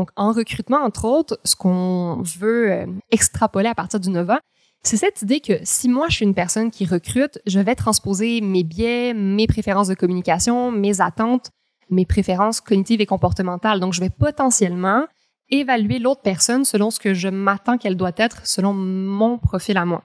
Donc, en recrutement, entre autres, ce qu'on veut euh, extrapoler à partir du Nova, c'est cette idée que si moi, je suis une personne qui recrute, je vais transposer mes biais, mes préférences de communication, mes attentes, mes préférences cognitives et comportementales. Donc, je vais potentiellement évaluer l'autre personne selon ce que je m'attends qu'elle doit être, selon mon profil à moi.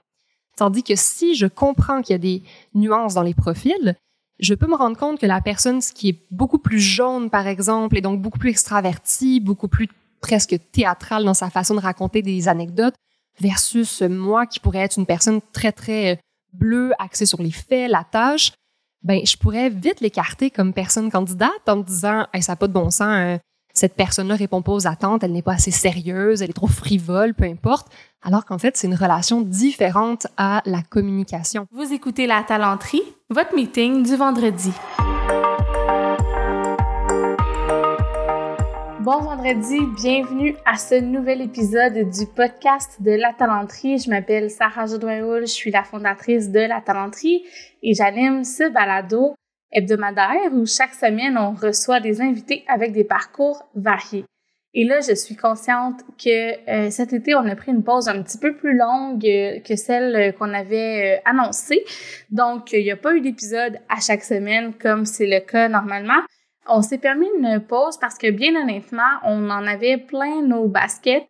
Tandis que si je comprends qu'il y a des nuances dans les profils, je peux me rendre compte que la personne qui est beaucoup plus jaune, par exemple, et donc beaucoup plus extravertie, beaucoup plus presque théâtrale dans sa façon de raconter des anecdotes, versus moi qui pourrais être une personne très, très euh, bleue, axée sur les faits, la tâche, ben, je pourrais vite l'écarter comme personne candidate en me disant, hey, ça n'a pas de bon sens, hein cette personne-là répond pas aux attentes, elle n'est pas assez sérieuse, elle est trop frivole, peu importe. Alors qu'en fait, c'est une relation différente à la communication. Vous écoutez La Talenterie, votre meeting du vendredi. Bon vendredi, bienvenue à ce nouvel épisode du podcast de La Talenterie. Je m'appelle Sarah Jodoin je suis la fondatrice de La Talenterie et j'anime ce balado hebdomadaire où chaque semaine, on reçoit des invités avec des parcours variés. Et là, je suis consciente que euh, cet été, on a pris une pause un petit peu plus longue euh, que celle qu'on avait euh, annoncée. Donc, il n'y a pas eu d'épisode à chaque semaine comme c'est le cas normalement. On s'est permis une pause parce que bien honnêtement, on en avait plein nos baskets.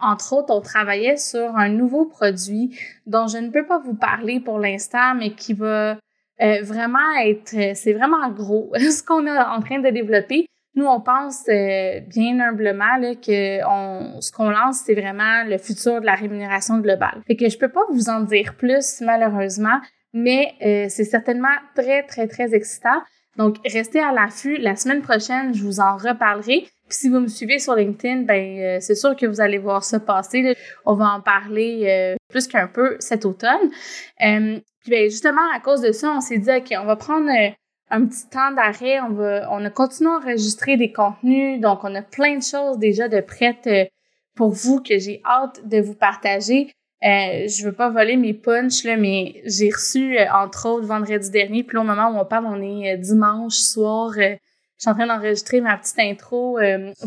entre autres, on travaillait sur un nouveau produit dont je ne peux pas vous parler pour l'instant, mais qui va euh, vraiment être, euh, c'est vraiment gros ce qu'on est en train de développer. Nous, on pense euh, bien humblement que ce qu'on lance, c'est vraiment le futur de la rémunération globale. Fait que je peux pas vous en dire plus, malheureusement, mais c'est certainement très, très, très excitant. Donc, restez à l'affût. La semaine prochaine, je vous en reparlerai. Puis si vous me suivez sur LinkedIn, ben c'est sûr que vous allez voir ça passer. On va en parler plus qu'un peu cet automne. Puis ben, justement, à cause de ça, on s'est dit, OK, on va prendre euh, un petit temps d'arrêt, on va, on a continué à enregistrer des contenus, donc on a plein de choses déjà de prêtes euh, pour vous que j'ai hâte de vous partager. Euh, je veux pas voler mes punchs, là, mais j'ai reçu, euh, entre autres, vendredi dernier, puis là, au moment où on parle, on est dimanche soir, je suis en train d'enregistrer ma petite intro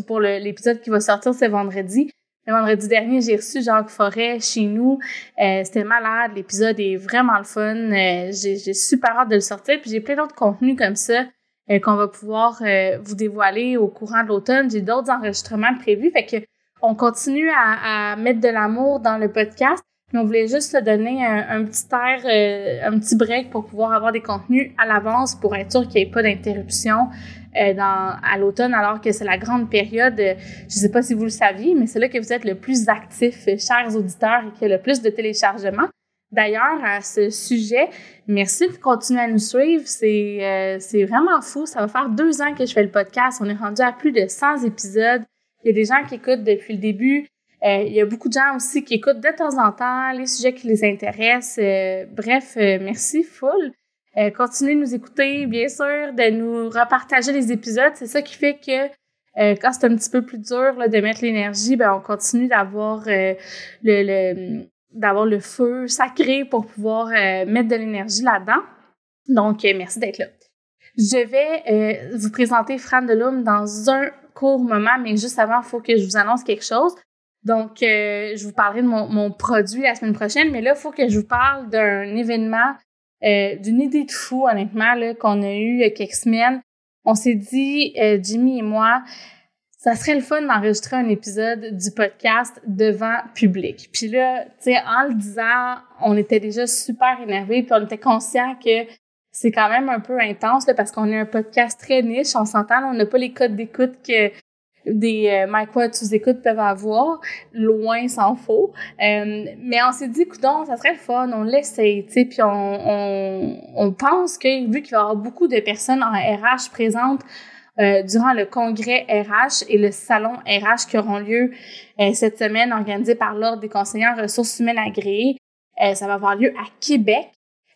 pour l'épisode qui va sortir ce vendredi. Le vendredi dernier, j'ai reçu Jacques Forêt chez nous. Euh, C'était malade. L'épisode est vraiment le fun. Euh, j'ai super hâte de le sortir. Puis j'ai plein d'autres contenus comme ça euh, qu'on va pouvoir euh, vous dévoiler au courant de l'automne. J'ai d'autres enregistrements prévus. Fait que on continue à, à mettre de l'amour dans le podcast. On voulait juste donner un, petit air, un petit break pour pouvoir avoir des contenus à l'avance pour être sûr qu'il n'y ait pas d'interruption euh, dans, à l'automne, alors que c'est la grande période, euh, je ne sais pas si vous le saviez, mais c'est là que vous êtes le plus actifs, euh, chers auditeurs, et qu'il y a le plus de téléchargements. D'ailleurs, à ce sujet, merci de continuer à nous suivre. C'est c'est vraiment fou. Ça va faire deux ans que je fais le podcast. On est rendu à plus de 100 épisodes. Il y a des gens qui écoutent depuis le début. Il y a beaucoup de gens aussi qui écoutent de temps en temps les sujets qui les intéressent. bref, merci full. Euh, continuez de nous écouter, bien sûr, de nous repartager les épisodes. C'est ça qui fait que euh, quand c'est un petit peu plus dur de mettre l'énergie, ben on continue d'avoir euh, le, le d'avoir le feu sacré pour pouvoir mettre de l'énergie là-dedans. Donc, merci d'être là. Je vais vous présenter Fran Delhomme dans un court moment, mais juste avant, il faut que je vous annonce quelque chose. Donc, je vous parlerai de mon, mon, produit la semaine prochaine, mais là, il faut que je vous parle d'un événement euh, d'une idée de fou, honnêtement, qu'on a eu il y a quelques semaines. On s'est dit, euh, Jimmy et moi, ça serait le fun d'enregistrer un épisode du podcast devant public. Puis là, tu sais, en le disant, on était déjà super énervés, puis on était conscient que c'est quand même un peu intense là, parce qu'on est un podcast très niche, on s'entend, on n'a pas les codes d'écoute que des euh, Mike tu écoutes peuvent avoir, loin s'en faut. Euh, mais on s'est dit, écoute, ça serait le fun, on l'essaye, tu sais, puis on, on, pense que vu qu'il y avoir beaucoup de personnes en RH présentes euh, durant le congrès RH et le salon RH qui auront lieu euh, cette semaine, organisé par l'Ordre des conseillers ressources humaines agréées, ça va avoir lieu à Québec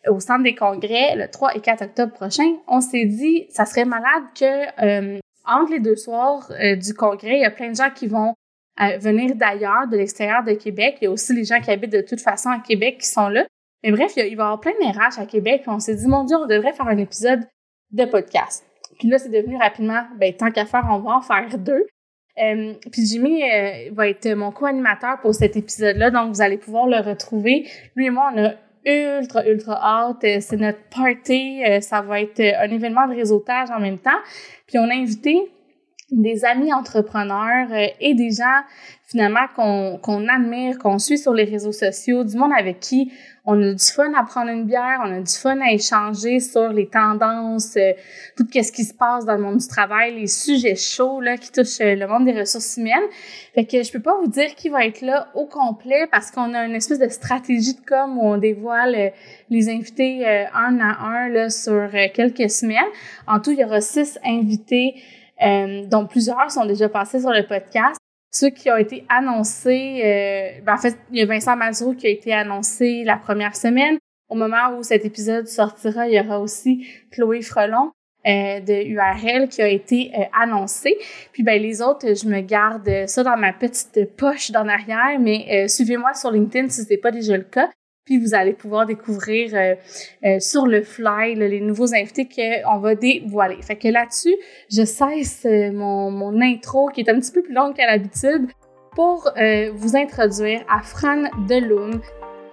au centre des congrès le 3 et 4 octobre prochain, on s'est dit ça serait malade que entre les deux soirs euh, du congrès, il y a plein de gens qui vont euh, venir d'ailleurs, de l'extérieur de Québec. Il y a aussi les gens qui habitent de toute façon à Québec qui sont là. Mais bref, il, va y avoir plein de RH à Québec. Puis on s'est dit, mon Dieu, on devrait faire un épisode de podcast. Puis là, c'est devenu rapidement, ben, tant qu'à faire, on va en faire deux. Euh, puis Jimmy va être mon co-animateur pour cet épisode-là, donc vous allez pouvoir le retrouver. Lui et moi, on a ultra, ultra hâte. Euh, c'est notre party. ça va être un événement de réseautage en même temps. Puis on a invité des amis entrepreneurs et des gens finalement qu'on qu'on admire, qu'on suit sur les réseaux sociaux, du monde avec qui on a du fun à prendre une bière, on a du fun à échanger sur les tendances, euh, tout ce qui se passe dans le monde du travail, les sujets chauds là, qui touchent euh, le monde des ressources humaines. Fait que je peux pas vous dire qui va être là au complet parce qu'on a une espèce de stratégie de com où on dévoile euh, les invités un à un là, sur quelques semaines. En tout, il y aura six invités, dont plusieurs sont déjà passés sur le podcast ceux qui ont été annoncés, euh, ben en fait, il y a Vincent Mazou qui a été annoncé la première semaine. Au moment où cet épisode sortira, il y aura aussi Chloé Frelon euh, de URL qui a été euh, annoncé. Puis ben les autres, je me garde ça dans ma petite poche d'en arrière, mais suivez-moi sur LinkedIn si ce n'est pas déjà le cas. Vous allez pouvoir découvrir euh, euh, sur le fly les nouveaux invités qu'on va dévoiler. Fait que là-dessus, je cesse euh, mon, mon intro qui est un petit peu plus longue qu'à l'habitude pour vous introduire à Fran Delum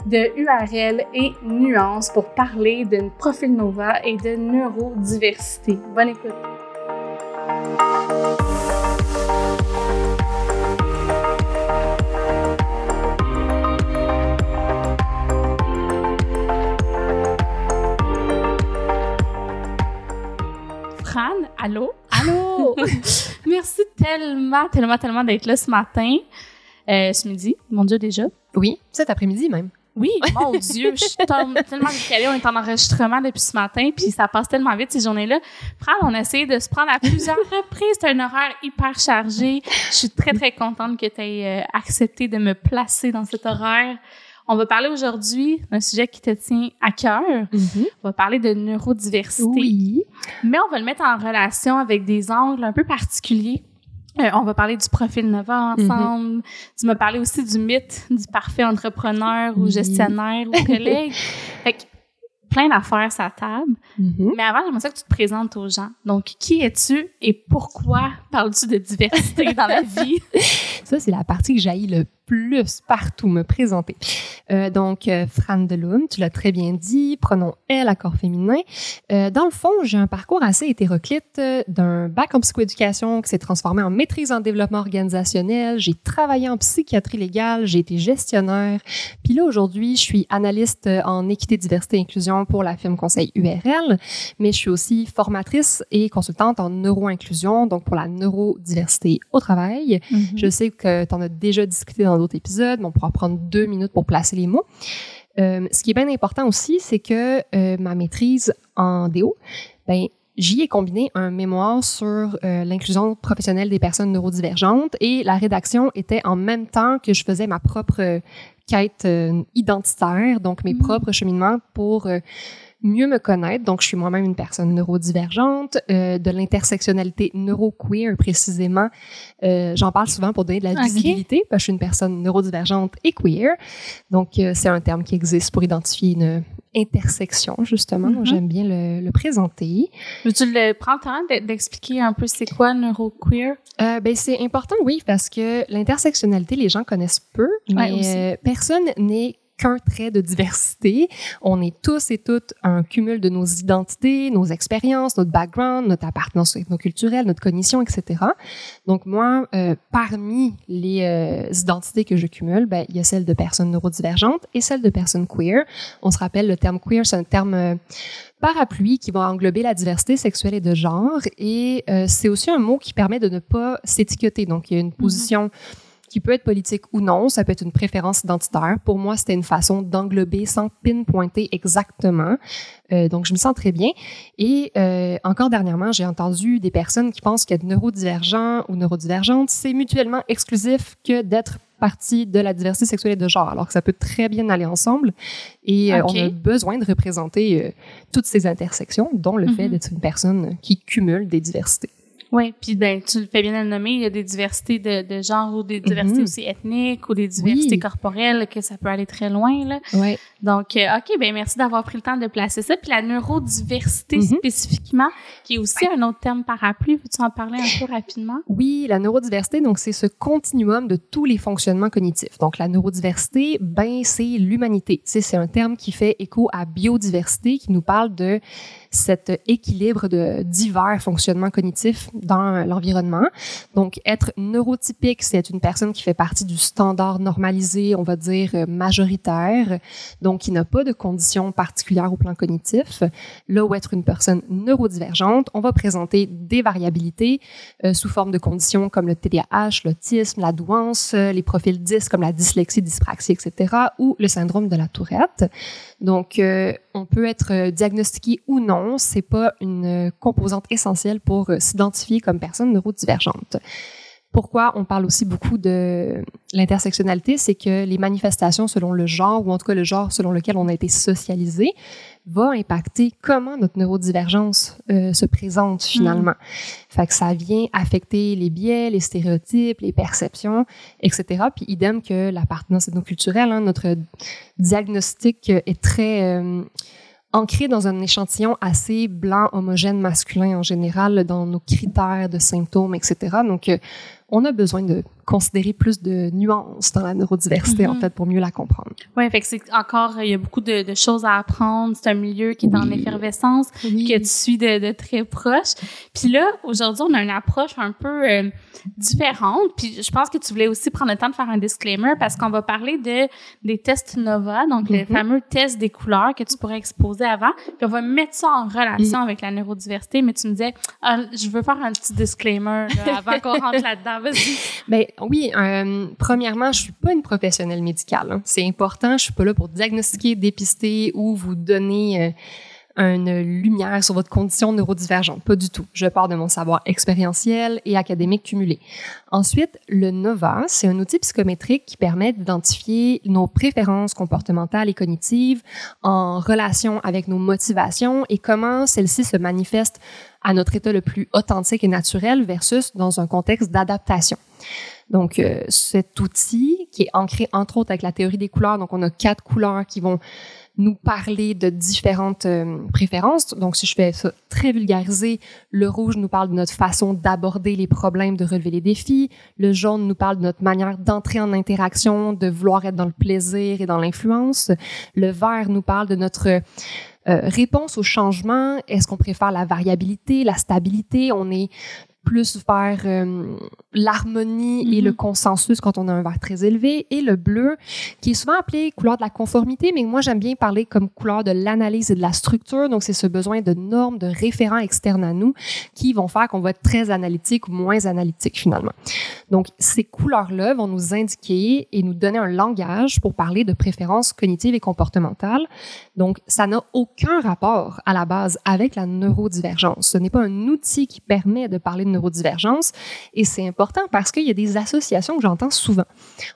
de URL et Nuance pour parler de Profil Nova et de neurodiversité. Bonne écoute! Allô? Allô! Merci tellement, tellement, tellement d'être là ce matin, euh, ce midi, mon Dieu, déjà. Oui, cet après-midi même. Oui, mon Dieu, je suis tellement décalée. On est en enregistrement depuis ce matin, puis ça passe tellement vite ces journées-là. On a essayé de se prendre à plusieurs reprises. C'est un horaire hyper chargé. Je suis très, très contente que tu aies euh, accepté de me placer dans cet horaire. On va parler aujourd'hui d'un sujet qui te tient à cœur. Mm-hmm. On va parler de neurodiversité. Oui. Mais on va le mettre en relation avec des angles un peu particuliers. Euh, on va parler du profil Nova mm-hmm. ensemble. Tu m'as parlé aussi du mythe du parfait entrepreneur ou gestionnaire ou collègue. fait que plein d'affaires à table. Mm-hmm. Mais avant, j'aimerais ça que tu te présentes aux gens. Donc, qui es-tu et pourquoi parles-tu de diversité dans la vie? Ça, c'est la partie que j'aille le plus partout me présenter. Euh, donc, euh, Fran Delum, tu l'as très bien dit, prenons elle, accord féminin. Euh, dans le fond, j'ai un parcours assez hétéroclite euh, d'un bac en psychoéducation qui s'est transformé en maîtrise en développement organisationnel. J'ai travaillé en psychiatrie légale, j'ai été gestionnaire. Puis là, aujourd'hui, je suis analyste en équité, diversité, inclusion pour la firme conseil URL, mais je suis aussi formatrice et consultante en neuro-inclusion, donc pour la neurodiversité au travail. Mm-hmm. Je sais que tu en as déjà discuté dans d'autres épisodes, mais on pourra prendre deux minutes pour placer les mots. Euh, ce qui est bien important aussi, c'est que euh, ma maîtrise en DO, ben, j'y ai combiné un mémoire sur euh, l'inclusion professionnelle des personnes neurodivergentes et la rédaction était en même temps que je faisais ma propre quête identitaire, donc mes Mm. propres cheminements pour mieux me connaître. Donc, je suis moi-même une personne neurodivergente, euh, de l'intersectionnalité neuroqueer précisément. Euh, J'en parle souvent pour donner de la visibilité, parce que je suis une personne neurodivergente et queer. Donc, euh, c'est un terme qui existe pour identifier une intersection, justement. Mhm. j'aime bien le, le présenter. Le prendre le temps de- d'expliquer un peu c'est quoi neuroqueer? Ben, c'est important, oui, parce que l'intersectionnalité, les gens connaissent peu, mais personne n'est qu'un trait de diversité. On est tous et toutes un cumul de nos identités, nos expériences, notre background, notre appartenance ethnoculturelle, notre cognition, etc. Donc moi, euh, parmi les euh, identités que je cumule, ben, il y a celle de personnes neurodivergentes et celle de personnes queer. On se rappelle, le terme queer, c'est un terme euh, parapluie qui va englober la diversité sexuelle et de genre. Et c'est aussi un mot qui permet de ne pas s'étiqueter. Donc, il y a une position qui peut être politique ou non, ça peut être une préférence identitaire. Pour moi, c'était une façon d'englober sans pinpointer exactement. Euh, donc, je me sens très bien. Et euh, encore dernièrement, j'ai entendu des personnes qui pensent qu'être neurodivergent ou neurodivergente, c'est mutuellement exclusif que d'être partie de la diversité sexuelle et de genre, alors que ça peut très bien aller ensemble. Et euh, on a besoin de représenter euh, toutes ces intersections, dont le fait Mhm. d'être une personne qui cumule des diversités. Oui, puis ben, tu le fais bien le nommer, il y a des diversités de, de genre ou des diversités Mhm. aussi ethniques ou des diversités Oui. corporelles que ça peut aller très loin. Là. Ouais. Donc, euh, OK, ben merci d'avoir pris le temps de placer ça. Puis la neurodiversité Mhm. spécifiquement, qui est aussi un autre terme parapluie, veux-tu en parler un peu rapidement? Oui, la neurodiversité, donc c'est ce continuum de tous les fonctionnements cognitifs. Donc la neurodiversité, ben c'est l'humanité. C'est un terme qui fait écho à biodiversité, qui nous parle de cet équilibre de divers fonctionnements cognitifs dans l'environnement. Donc être neurotypique, c'est une personne qui fait partie du standard normalisé, on va dire euh, majoritaire, donc qui n'a pas de conditions particulières au plan cognitif. Là où être une personne neurodivergente, on va présenter des variabilités euh, sous forme de conditions comme le TDAH, l'autisme, la douance, euh, les profils 10 comme la dyslexie, dyspraxie, etc., ou le syndrome de la Tourette. Donc, euh, on peut être euh, diagnostiqué ou non, c'est pas une euh, composante essentielle pour s'identifier comme personne neurodivergente. Pourquoi on parle aussi beaucoup de l'intersectionnalité, c'est que les manifestations selon le genre, ou en tout cas le genre selon lequel on a été socialisé, va impacter comment notre neurodivergence euh, se présente finalement. Fait que ça vient affecter les biais, les stéréotypes, les perceptions, etc. Puis idem que l'appartenance ethnoculturelle, hein, notre diagnostic est très euh, ancré dans un échantillon assez blanc, homogène, masculin en général, dans nos critères de symptômes, etc. Donc, euh, on a besoin de considérer plus de nuances dans la neurodiversité, en Mhm. fait, pour mieux la comprendre. Oui, fait que c'est encore, il y a beaucoup de, de choses à apprendre. C'est un milieu qui est en Oui. effervescence, que tu suis de, de très proche. Puis là, aujourd'hui, on a une approche un peu euh, différente. Puis je pense que tu voulais aussi prendre le temps de faire un disclaimer parce qu'on va parler de des tests Nova, donc le Mhm. fameux test des couleurs que tu pourrais exposer avant. Puis on va mettre ça en relation avec la neurodiversité. Mais tu me disais, ah, je veux faire un petit disclaimer là, avant qu'on rentre là-dedans. Vas-y. Oui, euh, premièrement, je suis pas une professionnelle médicale. hein. C'est important. Je suis pas là pour diagnostiquer, dépister ou vous donner euh, une lumière sur votre condition neurodivergente. Pas du tout. Je pars de mon savoir expérientiel et académique cumulé. Ensuite, le NOVA, c'est un outil psychométrique qui permet d'identifier nos préférences comportementales et cognitives en relation avec nos motivations et comment celles-ci se manifestent à notre état le plus authentique et naturel versus dans un contexte d'adaptation. Donc, euh, cet outil qui est ancré entre autres avec la théorie des couleurs, donc on a quatre couleurs qui vont nous parler de différentes euh, préférences. Donc, si je fais ça très vulgarisé, le rouge nous parle de notre façon d'aborder les problèmes, de relever les défis. Le jaune nous parle de notre manière d'entrer en interaction, de vouloir être dans le plaisir et dans l'influence. Le vert nous parle de notre euh, réponse au changement. Est-ce qu'on préfère la variabilité, la stabilité? On est plus vers euh, l'harmonie et Mhm. le consensus quand on a un vert très élevé. Et le bleu, qui est souvent appelé couleur de la conformité, mais moi j'aime bien parler comme couleur de l'analyse et de la structure. Donc c'est ce besoin de normes, de référents externes à nous qui vont faire qu'on va être très analytique ou moins analytique finalement. Donc ces couleurs-là vont nous indiquer et nous donner un langage pour parler de préférences cognitives et comportementales. Donc ça n'a aucun rapport à la base avec la neurodivergence. Ce n'est pas un outil qui permet de parler de neurodivergence et c'est important parce qu'il y a des associations que j'entends souvent.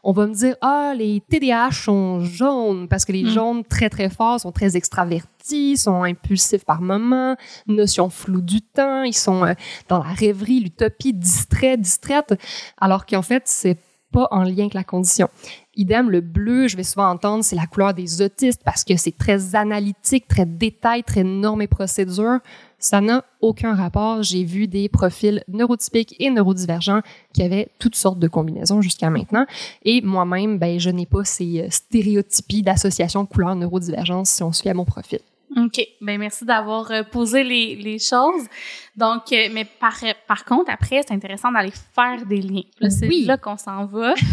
On va me dire ah les TDAH sont jaunes parce que les Mm. jaunes très très forts sont très extravertis, sont impulsifs par moment, notion floue du temps, ils sont euh, dans la rêverie, l'utopie, distraits, distraites, alors qu'en fait c'est pas en lien avec la condition. Idem, le bleu, je vais souvent entendre, c'est la couleur des autistes parce que c'est très analytique, très détail, très normes et procédures. Ça n'a aucun rapport. J'ai vu des profils neurotypiques et neurodivergents qui avaient toutes sortes de combinaisons jusqu'à maintenant. Et moi-même, ben, je n'ai pas ces euh, stéréotypies d'association couleur-neurodivergence si on suit à mon profil. OK. Ben merci d'avoir euh, posé les, les choses. Donc, euh, mais par, par contre, après, c'est intéressant d'aller faire des liens. Là, c'est Oui. là qu'on s'en va.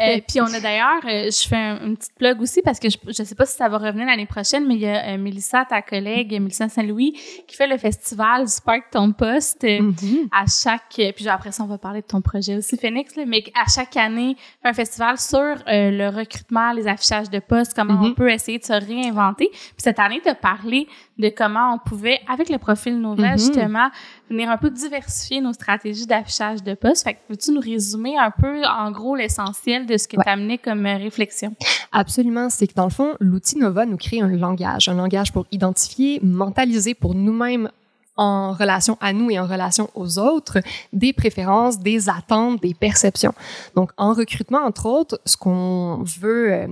Euh, puis on a d'ailleurs, euh, je fais un, une petite plug aussi parce que je, je sais pas si ça va revenir l'année prochaine, mais il y a euh, Mélissa, ta collègue, Mélissa Saint-Louis, qui fait le festival Spark ton poste. euh, Mhm. à chaque euh, puis après ça on va parler de ton projet aussi Phoenix là, mais à chaque année un festival sur euh, le recrutement les affichages de postes comment Mhm. on peut essayer de se réinventer puis cette année tu as parlé de comment on pouvait avec le profil Nova Mhm. justement venir un peu diversifier nos stratégies d'affichage de postes fait que peux-tu nous résumer un peu en gros l'essentiel de ce que Ouais. tu amené comme euh, réflexion? Absolument. C'est que dans le fond, l'outil Nova nous crée un langage, un langage pour identifier, mentaliser pour nous-mêmes en relation à nous et en relation aux autres, des préférences, des attentes, des perceptions. Donc, en recrutement, entre autres, ce qu'on veut euh,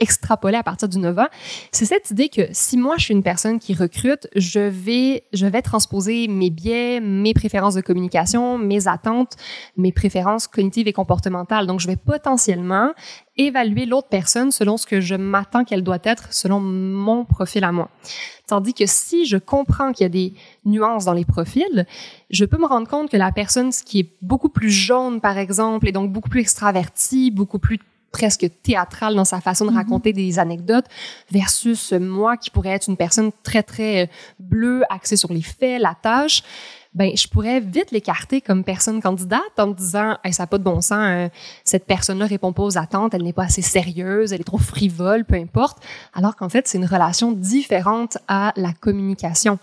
extrapoler à partir du Nova, c'est cette idée que si moi je suis une personne qui recrute, je vais je vais transposer mes biais, mes préférences de communication, mes attentes, mes préférences cognitives et comportementales. Donc je vais potentiellement évaluer l'autre personne selon ce que je m'attends qu'elle doit être selon mon profil à moi. Tandis que si je comprends qu'il y a des nuances dans les profils, je peux me rendre compte que la personne qui est beaucoup plus jaune, par exemple, et donc beaucoup plus extravertie, beaucoup plus presque théâtrale dans sa façon de mhm. raconter des anecdotes versus moi qui pourrais être une personne très très euh, bleue axée sur les faits, la tâche ben je pourrais vite l'écarter comme personne candidate en me disant hey, ça n'a pas de bon sens euh, cette personne-là répond pas aux attentes elle n'est pas assez sérieuse elle est trop frivole peu importe alors qu'en fait c'est une relation différente à la communication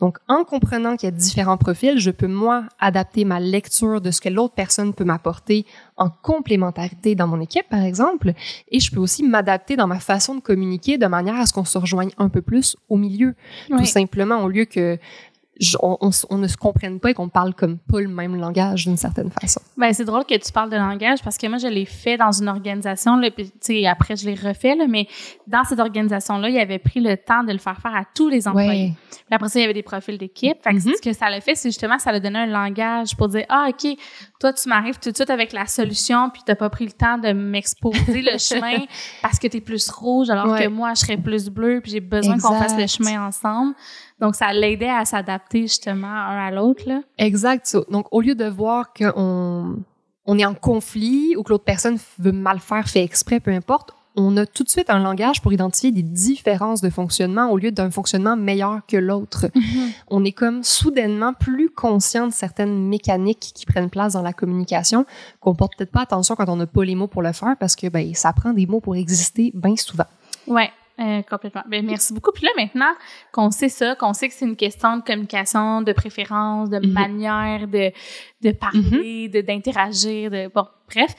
donc, en comprenant qu'il y a différents profils, je peux, moi, adapter ma lecture de ce que l'autre personne peut m'apporter en complémentarité dans mon équipe, par exemple. Et je peux aussi m'adapter dans ma façon de communiquer de manière à ce qu'on se rejoigne un peu plus au milieu. Tout simplement, au lieu que on, ne se comprenne pas et qu'on parle comme pas le même langage d'une certaine façon. Ben c'est drôle que tu parles de langage parce que moi je l'ai fait dans une organisation là, puis après je l'ai refait là, mais dans cette organisation là, il avait pris le temps de le faire faire à tous les employés. Puis après ça, il y avait des profils d'équipe. Fait que mm-hmm. ce que ça l'a fait, c'est justement ça a donné un langage pour dire ah ok, toi tu m'arrives tout de suite avec la solution puis t'as pas pris le temps de m'exposer le chemin parce que tu es plus rouge alors que moi je serais plus bleu puis j'ai besoin qu'on fasse le chemin ensemble. Donc, ça l'aidait à s'adapter justement un à l'autre. Exact. Donc, au lieu de voir qu'on on est en conflit ou que l'autre personne veut mal faire, fait exprès, peu importe, on a tout de suite un langage pour identifier des différences de fonctionnement au lieu d'un fonctionnement meilleur que l'autre. Mm-hmm. On est comme soudainement plus conscient de certaines mécaniques qui prennent place dans la communication qu'on porte peut-être pas attention quand on n'a pas les mots pour le faire parce que ben ça prend des mots pour exister bien souvent. Ouais, euh, complètement. Ben, merci beaucoup. Puis là, maintenant qu'on sait ça, qu'on sait que c'est une question de communication, de préférence, de mhm. manière de, de parler, mhm. de d'interagir, de bon, bref,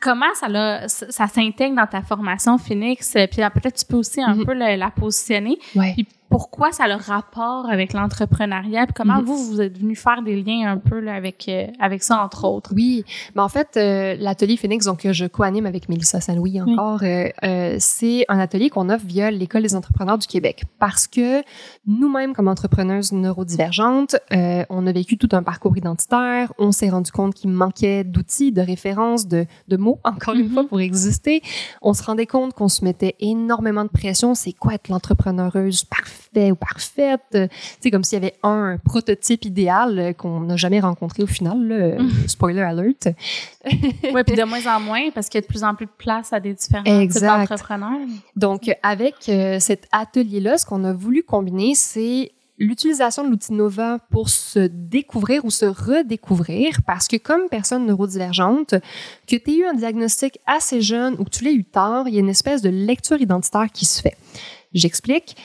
comment ça là, ça, s'intègre dans ta formation Phoenix? Puis peut-être tu peux aussi un mhm. peu la, positionner. Ouais pourquoi ça a le rapport avec l'entrepreneuriat, puis comment mhm. vous, vous êtes venu faire des liens un peu là, avec, euh, avec ça, entre autres? Oui, mais en fait, euh, l'atelier Phoenix, donc que je co-anime avec Mélissa Saint-Louis encore, euh, c'est un atelier qu'on offre via l'École des entrepreneurs du Québec parce que nous-mêmes, comme entrepreneuses neurodivergentes, on a vécu tout un parcours identitaire, on s'est rendu compte qu'il manquait d'outils, de références, de, de mots, encore une fois, mhm. pour exister. On se rendait compte qu'on se mettait énormément de pression. C'est quoi être l'entrepreneureuse parfaite? ou parfaite? C'est comme s'il y avait un prototype idéal euh, qu'on n'a jamais rencontré au final. Là. Mm. Spoiler alert. oui, puis de moins en moins parce qu'il y a de plus en plus de place à des différents types d'entrepreneurs. Donc, avec euh, cet atelier-là, ce qu'on a voulu combiner, c'est l'utilisation de l'outil Nova pour se découvrir ou se redécouvrir parce que comme personne neurodivergente, que tu aies eu un diagnostic assez jeune ou que tu l'aies eu tard, il y a une espèce de lecture identitaire qui se fait. J'explique.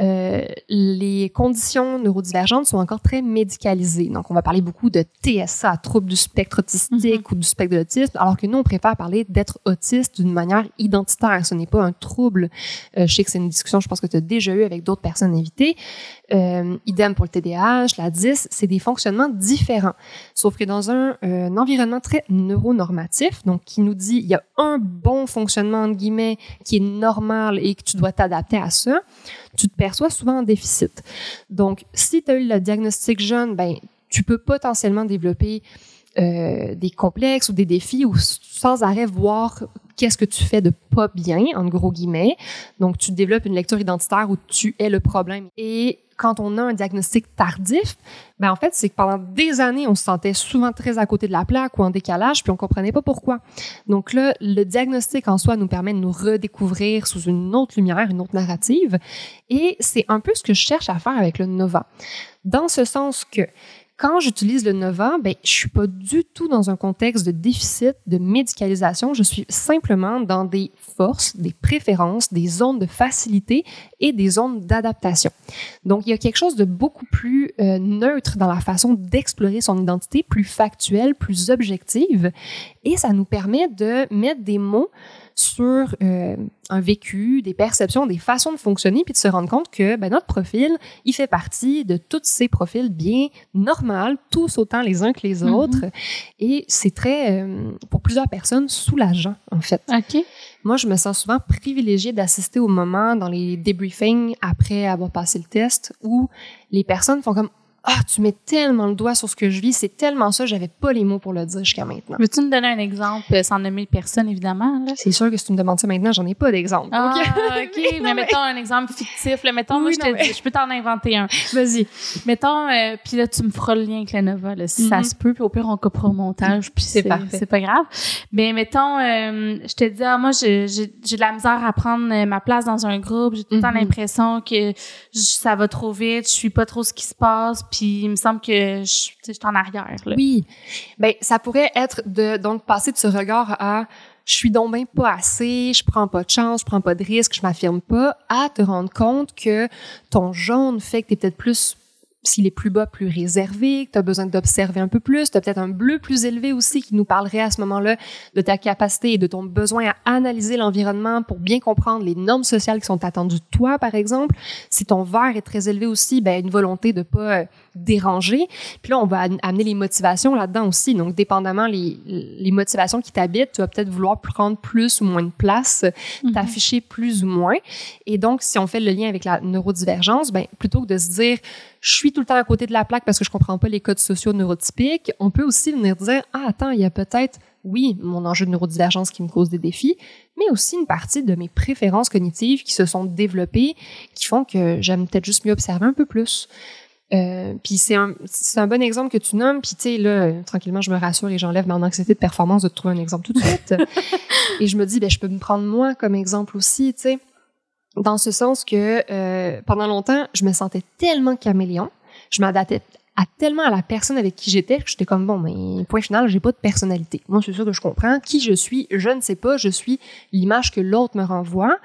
Euh, les conditions neurodivergentes sont encore très médicalisées. Donc, on va parler beaucoup de TSA, trouble du spectre autistique mhm. ou du spectre de l'autisme, alors que nous, on préfère parler d'être autiste d'une manière identitaire. Ce n'est pas un trouble. Euh, je sais que c'est une discussion, je pense que tu as déjà eu avec d'autres personnes invitées. Euh, idem pour le TDAH, la 10, c'est des fonctionnements différents. Sauf que dans un, un environnement très neuronormatif, donc qui nous dit il y a un bon fonctionnement, entre guillemets, qui est normal et que tu dois t'adapter à ça, tu te perçois souvent en déficit. Donc, si tu as eu le diagnostic jeune, ben, tu peux potentiellement développer euh, des complexes ou des défis ou sans arrêt voir qu'est-ce que tu fais de pas bien, en gros guillemets. Donc, tu développes une lecture identitaire où tu es le problème. Et quand on a un diagnostic tardif, ben en fait, c'est que pendant des années, on se sentait souvent très à côté de la plaque ou en décalage, puis on comprenait pas pourquoi. Donc là, le diagnostic en soi nous permet de nous redécouvrir sous une autre lumière, une autre narrative, et c'est un peu ce que je cherche à faire avec le Nova. Dans ce sens que quand j'utilise le Nova, ben, je suis pas du tout dans un contexte de déficit, de médicalisation. Je suis simplement dans des forces, des préférences, des zones de facilité et des zones d'adaptation. Donc, il y a quelque chose de beaucoup plus euh, neutre dans la façon d'explorer son identité, plus factuelle, plus objective. Et ça nous permet de mettre des mots sur euh, un vécu, des perceptions, des façons de fonctionner, puis de se rendre compte que ben, notre profil, il fait partie de tous ces profils bien normaux, tous autant les uns que les Mhm. autres. Et c'est très, euh, pour plusieurs personnes, soulageant, en fait. OK. Moi, je me sens souvent privilégiée d'assister au moment dans les debriefings après avoir passé le test où les personnes font comme Ah, tu mets tellement le doigt sur ce que je vis, c'est tellement ça, j'avais pas les mots pour le dire jusqu'à maintenant. Veux-tu nous donner un exemple sans nommer personne, évidemment? C'est sûr que si tu me demandes ça maintenant, j'en ai pas d'exemple. Ah, OK? mais mais- mettons un exemple fictif. Là. Mettons, moi, je non, te mais- dis, je peux t'en inventer un. Vas-y. Mettons, euh, puis là, tu me feras le lien avec la Nova, là, si ça Mhm. se peut, puis au pire, on coupera au montage, puis C'est c'est pas grave. Mais mettons, euh, je te dis, ah, moi, j'ai de la misère à prendre euh, ma place dans un groupe, j'ai tout le temps Mhm. l'impression que je- ça va trop vite, je suis pas trop ce qui se passe, puis il me semble que je, suis en arrière. Oui. Ben, ça pourrait être de donc passer de ce regard à je suis donc bien pas assez, je prends pas de chance, je prends pas de risque, je m'affirme pas, à te rendre compte que ton jaune fait que tu es peut-être plus s'il est plus bas, plus réservé, que tu as besoin d'observer un peu plus, tu as peut-être un bleu plus élevé aussi qui nous parlerait à ce moment-là de ta capacité et de ton besoin à analyser l'environnement pour bien comprendre les normes sociales qui sont attendues de toi, par exemple. Si ton vert est très élevé aussi, ben une volonté de pas euh, déranger. Puis là, on va am- amener les motivations là-dedans aussi. Donc, dépendamment les, les motivations qui t'habitent, tu vas peut-être vouloir prendre plus ou moins de place, Mhm. t'afficher plus ou moins. Et donc, si on fait le lien avec la neurodivergence, ben, plutôt que de se dire, je suis tout le temps à côté de la plaque parce que je comprends pas les codes sociaux neurotypiques, on peut aussi venir dire, ah, attends, il y a peut-être, oui, mon enjeu de neurodivergence qui me cause des défis, mais aussi une partie de mes préférences cognitives qui se sont développées, qui font que j'aime peut-être juste mieux observer un peu plus. Euh, puis c'est un, c'est un bon exemple que tu nommes. Puis tu sais, là, euh, tranquillement, je me rassure et j'enlève mon anxiété de performance de te trouver un exemple tout de suite. et je me dis, ben, je peux me prendre moi comme exemple aussi, tu sais. Dans ce sens que euh, pendant longtemps, je me sentais tellement caméléon, je m'adaptais à tellement à la personne avec qui j'étais que j'étais comme bon, mais point final, j'ai pas de personnalité. Moi, c'est sûr que je comprends qui je suis. Je ne sais pas, je suis l'image que l'autre me renvoie.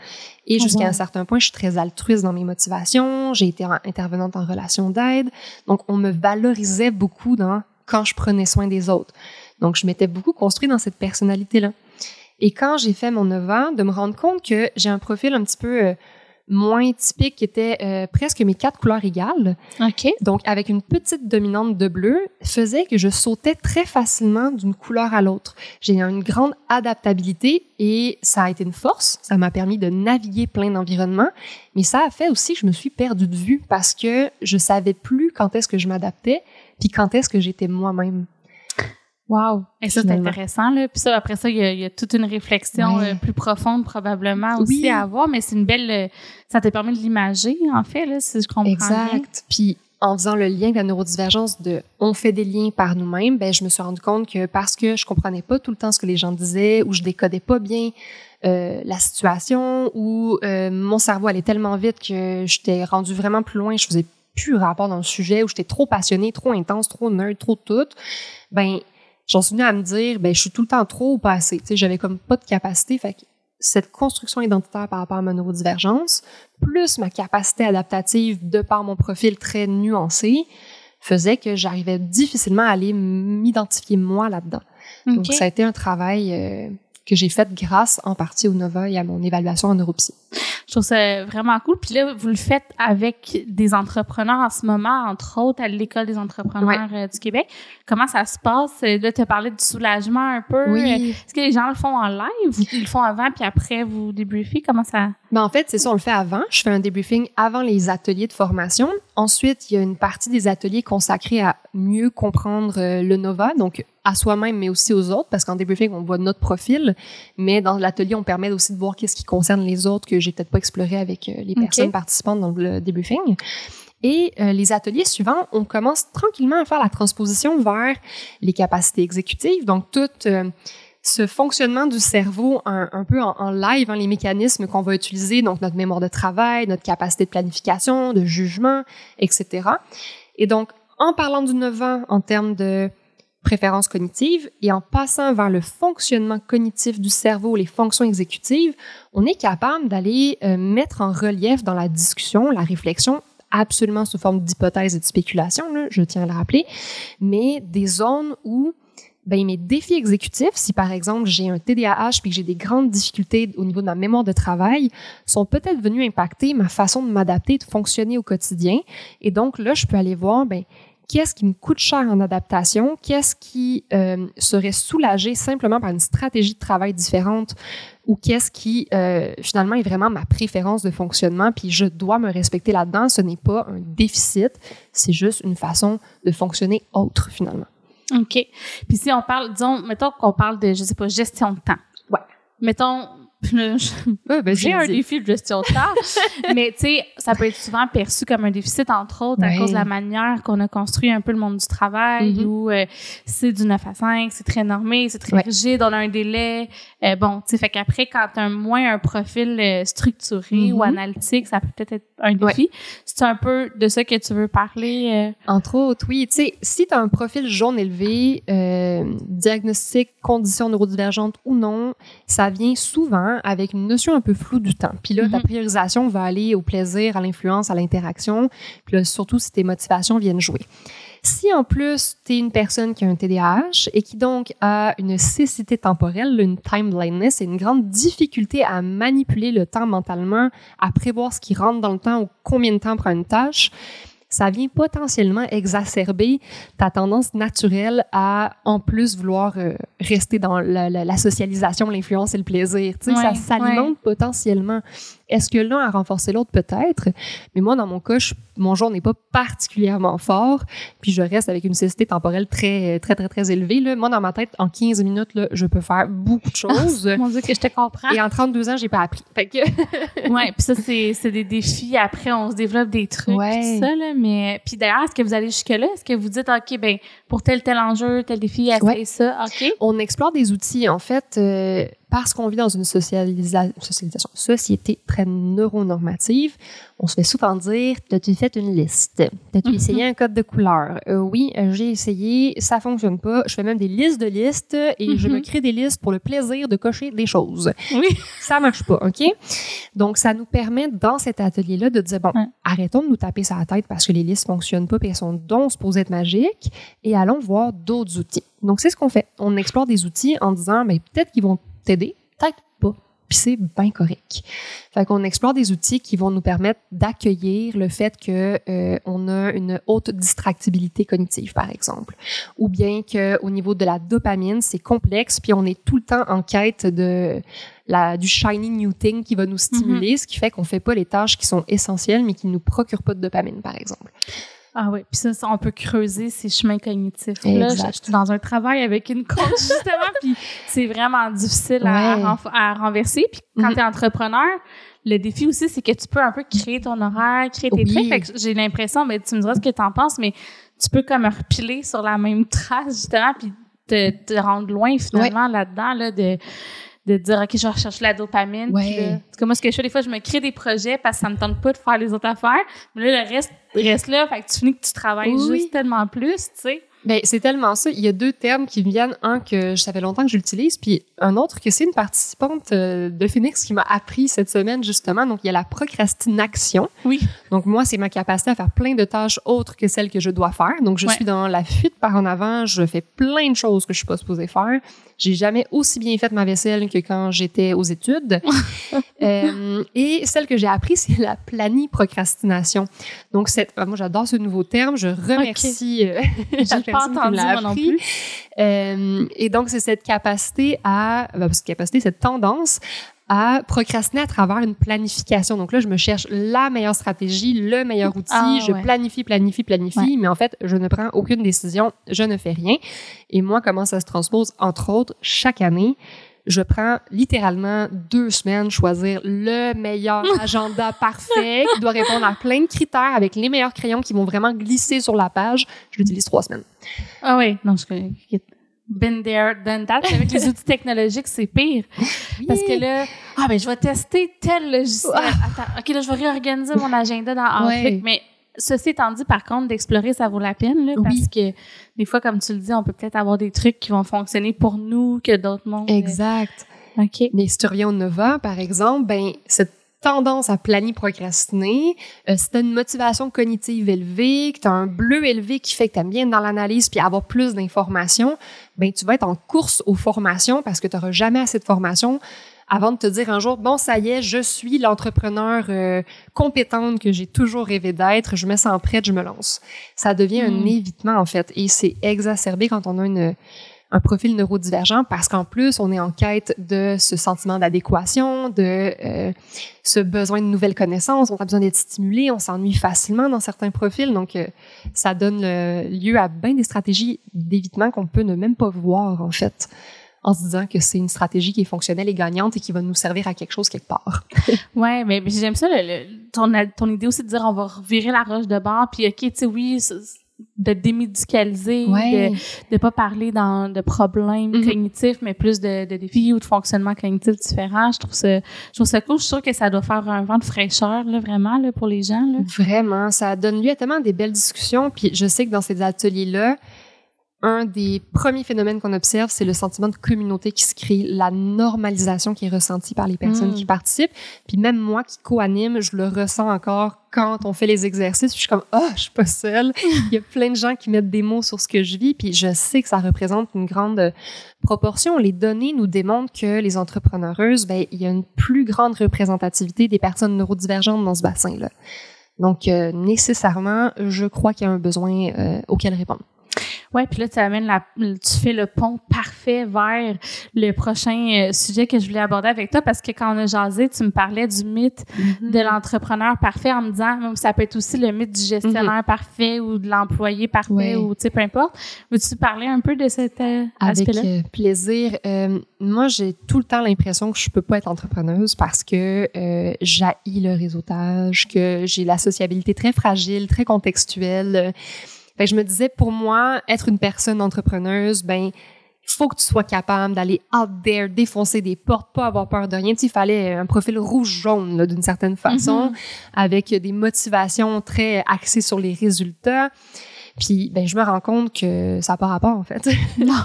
Et jusqu'à un certain point, je suis très altruiste dans mes motivations. J'ai été en- intervenante en relation d'aide. Donc, on me valorisait beaucoup dans quand je prenais soin des autres. Donc, je m'étais beaucoup construit dans cette personnalité-là. Et quand j'ai fait mon 9 ans, de me rendre compte que j'ai un profil un petit peu euh, moins typique, qui était euh, presque mes quatre couleurs égales, OK. donc avec une petite dominante de bleu, faisait que je sautais très facilement d'une couleur à l'autre. J'ai une grande adaptabilité et ça a été une force. Ça m'a permis de naviguer plein d'environnements, mais ça a fait aussi que je me suis perdue de vue parce que je savais plus quand est-ce que je m'adaptais, puis quand est-ce que j'étais moi-même. Wow. Et ça, c'est intéressant. Là. Puis ça, après ça, il y, a, il y a toute une réflexion euh, plus profonde probablement aussi Oui. à avoir, mais c'est une belle... euh, ça te permet de l'imager, en fait, là, si je comprends bien. Exact. Puis en faisant le lien avec la neurodivergence de on fait des liens par nous-mêmes, ben je me suis rendu compte que parce que je comprenais pas tout le temps ce que les gens disaient ou je décodais pas bien euh, la situation ou euh, mon cerveau allait tellement vite que j'étais rendu vraiment plus loin, je faisais plus rapport dans le sujet ou j'étais trop passionnée, trop intense, trop nerd, trop tout. Ben j'en suis venue à me dire ben je suis tout le temps trop ou pas assez. Tu sais, j'avais comme pas de capacité, fait que cette construction identitaire par rapport à ma neurodivergence, plus ma capacité adaptative de par mon profil très nuancé, faisait que j'arrivais difficilement à aller m'identifier moi là-dedans. Donc, ça a été un travail euh, que j'ai fait grâce en partie au Nova et à mon évaluation en neuropsy. Je trouve ça vraiment cool. Puis là, vous le faites avec des entrepreneurs en ce moment, entre autres, à l'École des entrepreneurs euh, du Québec. Comment ça se passe? Là, tu as parlé du soulagement un peu. Euh, Est-ce que les gens le font en live ou ils le font avant puis après vous débriefez? Comment ça... Ben, en fait, c'est ça, on le fait avant. Je fais un débriefing avant les ateliers de formation. Ensuite, il y a une partie des ateliers consacrés à mieux comprendre euh, le Nova, donc à soi-même, mais aussi aux autres, parce qu'en débriefing, on voit notre profil, mais dans l'atelier, on permet aussi de voir qu'est-ce qui concerne les autres que j'ai peut-être pas exploré avec euh, les personnes participantes dans le débriefing. Et euh, les ateliers suivants, on commence tranquillement à faire la transposition vers les capacités exécutives, donc tout euh, ce fonctionnement du cerveau un, peu en, en live, hein, les mécanismes qu'on va utiliser, donc notre mémoire de travail, notre capacité de planification, de jugement, etc. Et donc, en parlant du 9 ans en termes de préférences cognitives et en passant vers le fonctionnement cognitif du cerveau, les fonctions exécutives, on est capable d'aller euh, mettre en relief dans la discussion, la réflexion, absolument sous forme d'hypothèse et de spéculation, là, je tiens à le rappeler, mais des zones où ben mes défis exécutifs, si par exemple j'ai un TDAH puis que j'ai des grandes difficultés au niveau de ma mémoire de travail, sont peut-être venus impacter ma façon de m'adapter, de fonctionner au quotidien. Et donc là, je peux aller voir, ben qu'est-ce qui me coûte cher en adaptation, qu'est-ce qui euh, serait soulagé simplement par une stratégie de travail différente ou qu'est-ce qui euh, finalement est vraiment ma préférence de fonctionnement, puis je dois me respecter là-dedans. Ce n'est pas un déficit, c'est juste une façon de fonctionner autre finalement. OK. Puis si on parle, disons, mettons qu'on parle de, je sais pas, gestion de temps. Ouais. Mettons, ben, j'ai un défi de gestion de temps, mais tu sais, ça peut être souvent perçu comme un déficit, entre autres, à cause de la manière qu'on a construit un peu le monde du travail, mm-hmm. où euh, c'est du 9 à 5, c'est très normé, c'est très rigide, on a un délai. Euh, bon, tu sais, fait qu'après, quand tu as moins un profil euh, structuré ou mm-hmm. analytique, ça peut peut-être être un défi. C'est un peu de ça que tu veux parler? Entre autres, oui. Tu sais, si tu as un profil jaune élevé, diagnostic, condition neurodivergente ou non, ça vient souvent avec une notion un peu floue du temps. Puis là, ta mhm. priorisation va aller au plaisir, à l'influence, à l'interaction. Puis là, surtout si tes motivations viennent jouer. Si en plus, tu es une personne qui a un TDAH et qui donc a une cécité temporelle, une time blindness, et une grande difficulté à manipuler le temps mentalement, à prévoir ce qui rentre dans le temps ou combien de temps prend une tâche, ça vient potentiellement exacerber ta tendance naturelle à, en plus, vouloir euh, rester dans la, socialisation, l'influence et le plaisir. Tu sais, ça s'alimente potentiellement. Est-ce que l'un a renforcé l'autre? Peut-être. Mais moi, dans mon cas, mon jour n'est pas particulièrement fort. Puis je reste avec une cécité temporelle très, très, très, très élevée. Là. Moi, dans ma tête, en 15 minutes, là, je peux faire beaucoup de choses. mon Dieu, que je te comprends. Et en 32 ans, j'ai pas appris. Fait que... ouais, puis ça, c'est des défis. Après, on se développe des trucs. Ouais. ça, là. Mais, puis d'ailleurs, est-ce que vous allez jusque-là? Est-ce que vous dites, OK, ben pour tel, tel enjeu, tel défi, essayer ça? OK? On explore des outils. En fait, euh, parce qu'on vit dans une socialisation, société très neuronormative, on se fait souvent dire T'as-tu fait une liste? T'as-tu mm essayé un code de couleur? Euh, Oui, j'ai essayé, ça fonctionne pas. Je fais même des listes de listes et je me mhm. crée des listes pour le plaisir de cocher des choses. Oui. Ça marche pas, OK? Donc, ça nous permet dans cet atelier-là de dire Bon, arrêtons de nous taper sur la tête parce que les listes fonctionnent pas et elles sont donc supposées être magiques et allons voir d'autres outils. Donc, c'est ce qu'on fait. On explore des outils en disant Mais peut-être qu'ils vont t'aider, peut-être pas. Puis c'est bien correct. Fait qu'on explore des outils qui vont nous permettre d'accueillir le fait que euh, on a une haute distractibilité cognitive, par exemple, ou bien que au niveau de la dopamine, c'est complexe, puis on est tout le temps en quête de la, du shiny new thing qui va nous stimuler, mm-hmm. ce qui fait qu'on fait pas les tâches qui sont essentielles, mais qui nous procurent pas de dopamine, par exemple. Ah oui, puis ça, on peut creuser ces chemins cognitifs. Là, je, dans un travail avec une coach, justement, puis c'est vraiment difficile à, à, renverser. Puis quand mm-hmm. tu es entrepreneur, le défi aussi, c'est que tu peux un peu créer ton horaire, créer tes trucs. Fait que j'ai l'impression, mais tu me diras ce que tu en penses, mais tu peux comme repiler sur la même trace, justement, puis te, te rendre loin, finalement, là-dedans, là, de de dire OK, je recherche la dopamine. Ouais. Puis moi, ce que je fais des fois, je me crée des projets parce que ça me tente pas de faire les autres affaires. Mais là, le reste reste là. Fait que tu finis que tu travailles juste tellement plus, tu sais. Ben, c'est tellement ça. Il y a deux termes qui me viennent. Un que ça fait longtemps que j'utilise, puis un autre que c'est une participante euh, de Phoenix qui m'a appris cette semaine, justement. Donc, il y a la procrastination. Oui. Donc, moi, c'est ma capacité à faire plein de tâches autres que celles que je dois faire. Donc, je suis dans la fuite par en avant. Je fais plein de choses que je suis pas supposée faire. J'ai jamais aussi bien fait ma vaisselle que quand j'étais aux études. euh, et celle que j'ai appris, c'est la planiprocrastination. Donc, cette, moi, j'adore ce nouveau terme. Je remercie okay. euh, pas entendu, moi non plus. Euh, et donc, c'est cette capacité à, ben, cette capacité, cette tendance à procrastiner à travers une planification. Donc là, je me cherche la meilleure stratégie, le meilleur outil, ah, je planifie, planifie, planifie, mais en fait, je ne prends aucune décision, je ne fais rien. Et moi, comment ça se transpose? Entre autres, chaque année, je prends littéralement deux semaines choisir le meilleur agenda parfait qui doit répondre à plein de critères avec les meilleurs crayons qui vont vraiment glisser sur la page. Je l'utilise trois semaines. Ah oui, non, je been there, done that. Avec les outils technologiques, c'est pire. Parce que là, ah ben je vais tester tel logiciel. Attends, ok là je vais réorganiser mon agenda dans Outlook. Mais ceci étant dit, par contre, d'explorer, ça vaut la peine, là, parce que des fois, comme tu le dis, on peut peut-être avoir des trucs qui vont fonctionner pour nous que d'autres mondes. Exact. OK. Mais si tu reviens au Nova, par exemple, ben, cette tendance à planiprocrastiner, euh, si tu as une motivation cognitive élevée, que tu as un bleu élevé qui fait que tu aimes bien dans l'analyse puis avoir plus d'informations, ben tu vas être en course aux formations parce que tu n'auras jamais assez de formation avant de te dire un jour, bon, ça y est, je suis l'entrepreneur euh, compétente que j'ai toujours rêvé d'être, je me sens prête, je me lance. Ça devient un hmm. évitement, en fait, et c'est exacerbé quand on a une, un profil neurodivergent parce qu'en plus, on est en quête de ce sentiment d'adéquation, de euh, ce besoin de nouvelles connaissances, on a besoin d'être stimulé, on s'ennuie facilement dans certains profils, donc euh, ça donne lieu à bien des stratégies d'évitement qu'on peut ne même pas voir, en fait en se disant que c'est une stratégie qui est fonctionnelle et gagnante et qui va nous servir à quelque chose quelque part. ouais, mais j'aime ça, ton, ton idée aussi de dire on va revirer la roche de bord, puis ok, tu sais, oui, de démédicaliser, de ne pas parler dans, de problèmes mm-hmm. cognitifs, mais plus de, de, défis ou de fonctionnement cognitif différents. Je trouve ça, je trouve ça cool. Je suis sûre que ça doit faire un vent de fraîcheur, là, vraiment, là, pour les gens. Là. Vraiment. Ça donne lieu à tellement des belles discussions. Puis je sais que dans ces ateliers-là, un des premiers phénomènes qu'on observe, c'est le sentiment de communauté qui se crée, la normalisation qui est ressentie par les personnes mm. qui participent. Puis même moi qui co-anime, je le ressens encore quand on fait les exercices. Je suis comme, oh, je suis pas seule. Il y a plein de gens qui mettent des mots sur ce que je vis. Puis je sais que ça représente une grande proportion. Les données nous démontrent que les entrepreneureuses, ben, il y a une plus grande représentativité des personnes neurodivergentes dans ce bassin-là. Donc, euh, nécessairement, je crois qu'il y a un besoin euh, auquel répondre. Ouais, puis là, tu amènes la, tu fais le pont parfait vers le prochain euh, sujet que je voulais aborder avec toi parce que quand on a jasé, tu me parlais du mythe mm-hmm. de l'entrepreneur parfait en me disant, ça peut être aussi le mythe du gestionnaire mm-hmm. parfait ou de l'employé parfait ou, tu sais, peu importe. Veux-tu parler un peu de cet euh, aspect-là? Avec euh, plaisir. moi, j'ai tout le temps l'impression que je peux pas être entrepreneuse parce que euh, j'haïs le réseautage, que j'ai la sociabilité très fragile, très contextuelle fait je me disais, pour moi, être une personne entrepreneuse, ben, il faut que tu sois capable d'aller out there, défoncer des portes, pas avoir peur de rien. il fallait un profil rouge-jaune, d'une certaine façon, mm-hmm. avec des motivations très axées sur les résultats. Puis, ben, je me rends compte que ça n'a pas rapport, en fait. Non.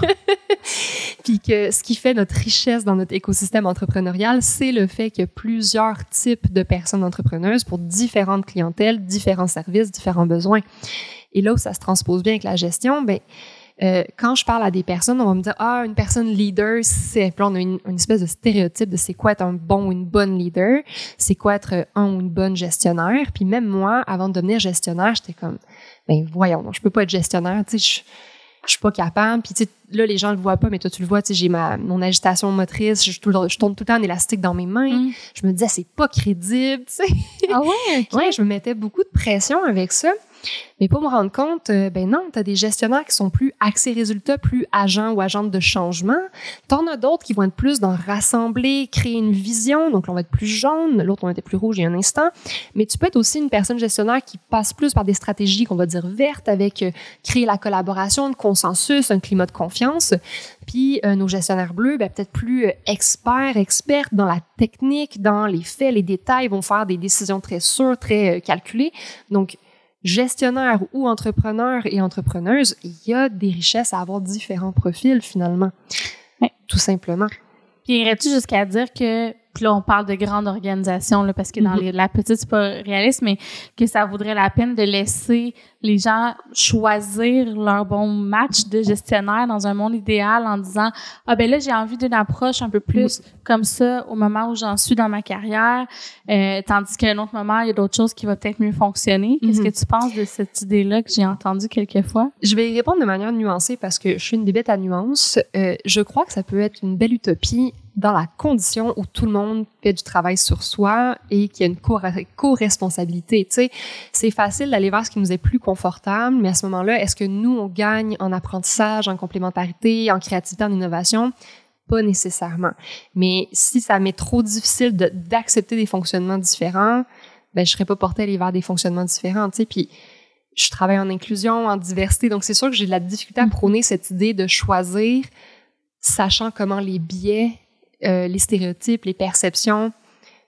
Puis que ce qui fait notre richesse dans notre écosystème entrepreneurial, c'est le fait qu'il y a plusieurs types de personnes entrepreneuses pour différentes clientèles, différents services, différents besoins. Et là où ça se transpose bien avec la gestion, ben euh, quand je parle à des personnes, on va me dire ah une personne leader, c'est on a une, espèce de stéréotype de c'est quoi être un bon ou une bonne leader, c'est quoi être un ou une bonne gestionnaire. Puis même moi, avant de devenir gestionnaire, j'étais comme ben voyons, je peux pas être gestionnaire, tu sais, je, je suis pas capable. Puis tu sais, là les gens le voient pas, mais toi tu le vois, tu sais, j'ai ma mon agitation motrice, je, je, tourne tout le temps en élastique dans mes mains. Mm. Je me disais c'est pas crédible, tu sais. Ah ouais. ouais, je me mettais beaucoup de pression avec ça. Mais pour me rendre compte, euh, ben non, tu as des gestionnaires qui sont plus axés résultats, plus agents ou agentes de changement. Tu en as d'autres qui vont être plus dans rassembler, créer une vision. Donc, on va être plus jaune, l'autre, on était plus rouge il y a un instant. Mais tu peux être aussi une personne gestionnaire qui passe plus par des stratégies qu'on va dire vertes avec euh, créer la collaboration, le consensus, un climat de confiance. Puis euh, nos gestionnaires bleus, ben, peut-être plus experts, experts dans la technique, dans les faits, les détails, vont faire des décisions très sûres, très calculées. Donc, gestionnaire ou entrepreneur et entrepreneuse, il y a des richesses à avoir différents profils finalement. Tout simplement. Puis irais-tu jusqu'à dire que puis là, on parle de grande organisation, là, parce que dans mm-hmm. la petite, c'est pas réaliste, mais que ça vaudrait la peine de laisser les gens choisir leur bon match de gestionnaire dans un monde idéal en disant ah ben là j'ai envie d'une approche un peu plus comme ça au moment où j'en suis dans ma carrière euh, tandis qu'à un autre moment il y a d'autres choses qui vont peut-être mieux fonctionner qu'est-ce que mm-hmm. tu penses de cette idée là que j'ai entendue quelques fois je vais y répondre de manière nuancée parce que je suis une bébête à nuances euh, je crois que ça peut être une belle utopie dans la condition où tout le monde fait du travail sur soi et qu'il y a une co-responsabilité. Tu sais, c'est facile d'aller vers ce qui nous est plus confortable, mais à ce moment-là, est-ce que nous, on gagne en apprentissage, en complémentarité, en créativité, en innovation? Pas nécessairement. Mais si ça m'est trop difficile d'accepter des fonctionnements différents, ben, je serais pas portée à aller vers des fonctionnements différents, tu sais. Puis, je travaille en inclusion, en diversité, donc c'est sûr que j'ai de la difficulté à prôner cette idée de choisir, sachant comment les biais euh, les stéréotypes, les perceptions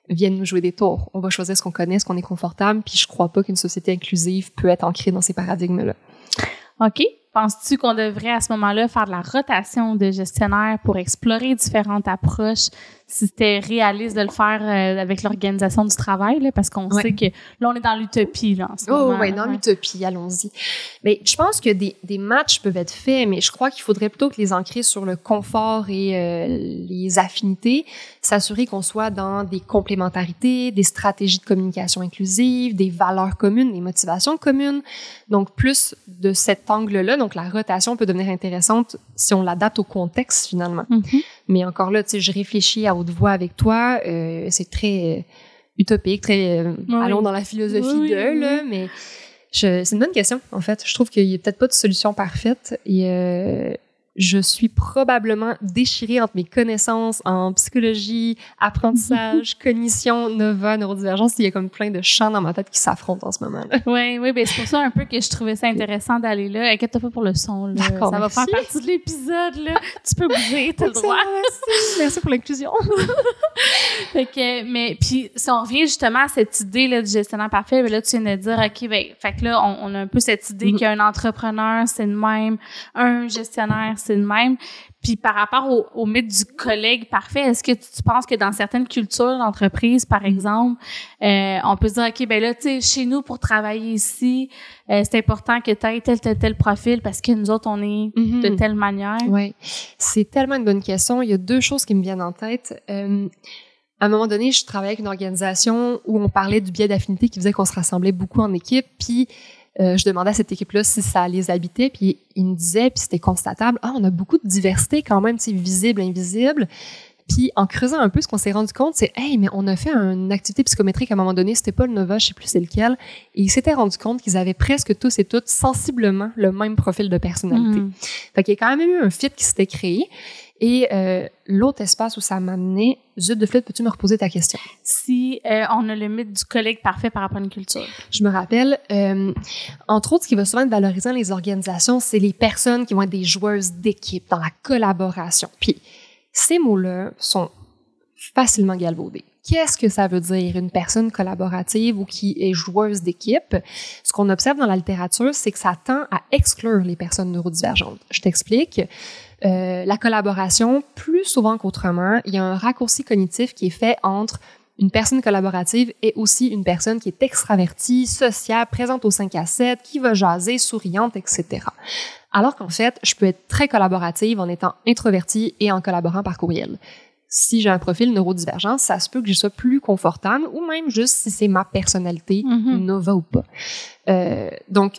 viennent nous jouer des tours. On va choisir ce qu'on connaît, ce qu'on est confortable, puis je crois pas qu'une société inclusive peut être ancrée dans ces paradigmes-là. OK. Penses-tu qu'on devrait à ce moment-là faire de la rotation de gestionnaires pour explorer différentes approches? Si c'était réaliste de le faire euh, avec l'organisation du travail, là, parce qu'on sait que là, on est dans l'utopie, là, en ce oh, moment. oui, dans l'utopie, allons-y. Mais je pense que des, des matchs peuvent être faits, mais je crois qu'il faudrait plutôt que les ancrer sur le confort et euh, les affinités, s'assurer qu'on soit dans des complémentarités, des stratégies de communication inclusive, des valeurs communes, des motivations communes. Donc, plus de cet angle-là, donc la rotation peut devenir intéressante si on l'adapte au contexte, finalement. Mhm. Mais encore là, tu sais, je réfléchis à haute voix avec toi. Euh, c'est très euh, utopique, très euh, Oui. allons dans la philosophie Oui, de oui, là. Mais c'est une bonne question en fait. Je trouve qu'il y a peut-être pas de solution parfaite et je suis probablement déchirée entre mes connaissances en psychologie, apprentissage, cognition, nova, neurodivergence. Il y a comme plein de champs dans ma tête qui s'affrontent en ce moment. là Oui, oui, ben c'est pour ça un peu que je trouvais ça intéressant d'aller là. Inquiète-toi pas pour le son, là. Ça va merci. faire partie de l'épisode, là. Tu peux bouger, t'as le droit. Merci, merci pour l'inclusion. Fait que, mais puis si on revient justement à cette idée là, du gestionnaire parfait, ben là tu viens de dire ok ben fait que là on, on a un peu cette idée Mhm. qu'un entrepreneur c'est le même, un gestionnaire c'est le même. Puis par rapport au, au mythe du collègue parfait, est-ce que tu, tu penses que dans certaines cultures d'entreprise par exemple, euh, on peut se dire ok ben là tu sais chez nous pour travailler ici, euh, c'est important que tu aies tel tel tel profil parce que nous autres on est de Mhm. telle manière. Oui, c'est tellement une bonne question. Il y a deux choses qui me viennent en tête. Euh, à un moment donné, je travaillais avec une organisation où on parlait du biais d'affinité qui faisait qu'on se rassemblait beaucoup en équipe. Puis euh, je demandais à cette équipe-là si ça les habitait. Puis ils me disaient, puis c'était constatable, ah, on a beaucoup de diversité quand même, sais, visible, invisible. Puis en creusant un peu, ce qu'on s'est rendu compte, c'est hey, mais on a fait une activité psychométrique à un moment donné, c'était pas le Nova, je sais plus c'est lequel, et ils s'étaient rendu compte qu'ils avaient presque tous et toutes sensiblement le même profil de personnalité. Mhm. Fait qu'il y a quand même eu un fit qui s'était créé. Et euh, l'autre espace où ça m'a amené, Zut de flûte, peux-tu me reposer ta question? Si euh, on a le mythe du collègue parfait par rapport à une culture. Je me rappelle, euh, entre autres, ce qui va souvent être valorisant dans les organisations, c'est les personnes qui vont être des joueuses d'équipe, dans la collaboration. Puis, ces mots-là sont facilement galvaudés. Qu'est-ce que ça veut dire une personne collaborative ou qui est joueuse d'équipe? Ce qu'on observe dans la littérature, c'est que ça tend à exclure les personnes neurodivergentes. Je t'explique. Euh, la collaboration, plus souvent qu'autrement, il y a un raccourci cognitif qui est fait entre une personne collaborative et aussi une personne qui est extravertie, sociable, présente au 5 à 7, qui va jaser, souriante, etc. Alors qu'en fait, je peux être très collaborative en étant introvertie et en collaborant par courriel. Si j'ai un profil neurodivergent, ça se peut que je sois plus confortable ou même juste si c'est ma personnalité, Mhm. nova ou pas. Euh, donc,